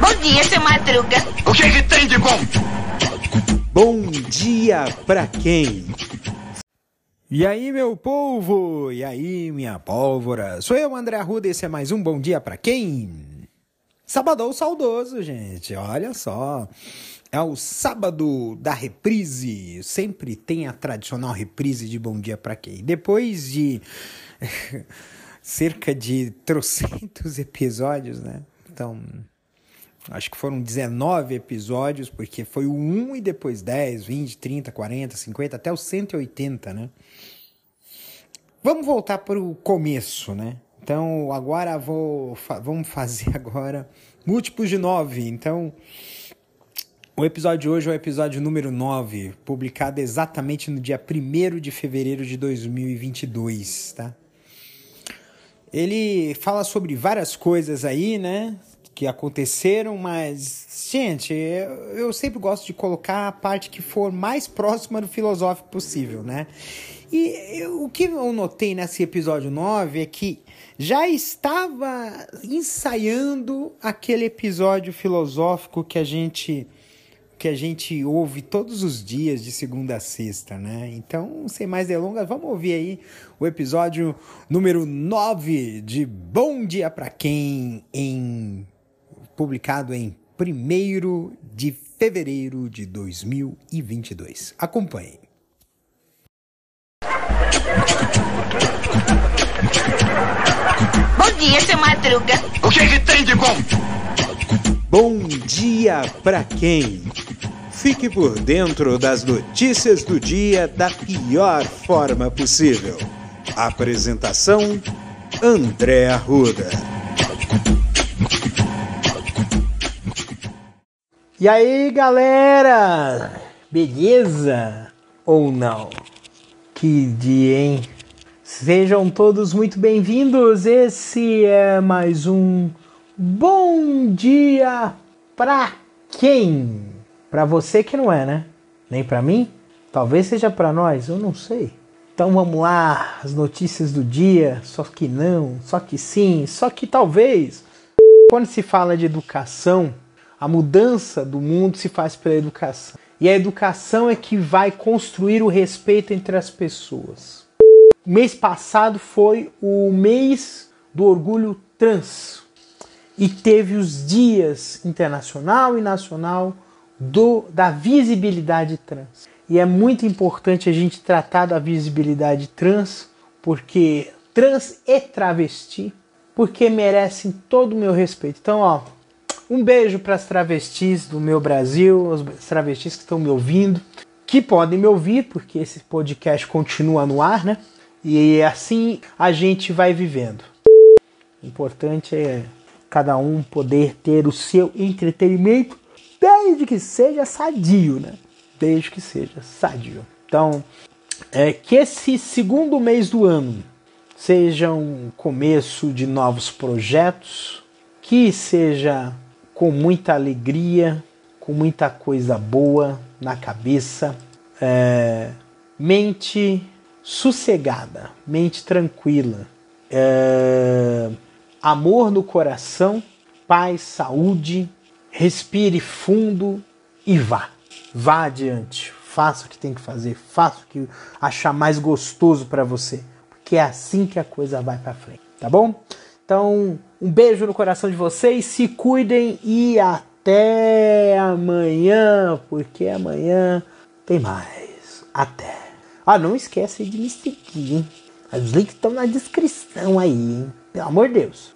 Bom dia, seu Madruga. O que, que tem de bom? Bom dia pra quem? E aí, meu povo? E aí, minha pólvora? Sou eu, André Arruda, e esse é mais um Bom Dia Pra Quem? Sabadão saudoso, gente, olha só. É o sábado da reprise. Sempre tem a tradicional reprise de Bom Dia Pra Quem. Depois de cerca de trocentos episódios, né? Então, acho que foram 19 episódios, porque foi o 1 e depois 10, 20, 30, 40, 50, até o 180, né? Vamos voltar para o começo, né? Então, agora vou vamos fazer agora múltiplos de 9. Então, o episódio de hoje é o episódio número 9, publicado exatamente no dia 1 de fevereiro de 2022, tá? Ele fala sobre várias coisas aí, né? Que aconteceram, mas, gente, eu, sempre gosto de colocar a parte que for mais próxima do filosófico possível, né? E eu, o que eu notei nesse episódio 9 é que já estava ensaiando aquele episódio filosófico que a gente que a gente ouve todos os dias de segunda a sexta, né? Então, sem mais delongas, vamos ouvir aí o episódio número 9 de Bom Dia para quem em publicado em 1 de fevereiro de 2022. Acompanhem. Bom dia, seu Madruga. O que, que tem de bom? Bom dia pra quem? Fique por dentro das notícias do dia da pior forma possível. Apresentação: André Arruda. E aí, galera? Beleza ou não? Que dia, hein? Sejam todos muito bem-vindos. Esse é mais um Bom Dia pra quem? Pra você que não é, né? Nem pra mim? Talvez seja pra nós, eu não sei. Então vamos lá, as notícias do dia, só que não, só que sim, só que talvez. Quando se fala de educação, a mudança do mundo se faz pela educação. E a educação é que vai construir o respeito entre as pessoas. Mês passado foi o mês do orgulho trans e teve os dias internacional e nacional do, da visibilidade trans. E é muito importante a gente tratar da visibilidade trans, porque trans e travesti, porque merecem todo o meu respeito. Então, ó, um beijo para as travestis do meu Brasil, os travestis que estão me ouvindo, que podem me ouvir, porque esse podcast continua no ar, né? E assim a gente vai vivendo. O importante é cada um poder ter o seu entretenimento desde que seja sadio, né? Desde que seja sadio. Então, é, que esse segundo mês do ano seja um começo de novos projetos, que seja com muita alegria, com muita coisa boa na cabeça, é, mente sossegada, mente tranquila, é, amor no coração, paz, saúde, respire fundo e vá. Vá adiante, faça o que tem que fazer, faça o que achar mais gostoso para você, porque é assim que a coisa vai para frente, tá bom? Então, um beijo no coração de vocês, se cuidem e até amanhã, porque amanhã tem mais. Até. Ah, não esquece de me seguir, hein? Os links estão na descrição aí, hein? Pelo amor de Deus.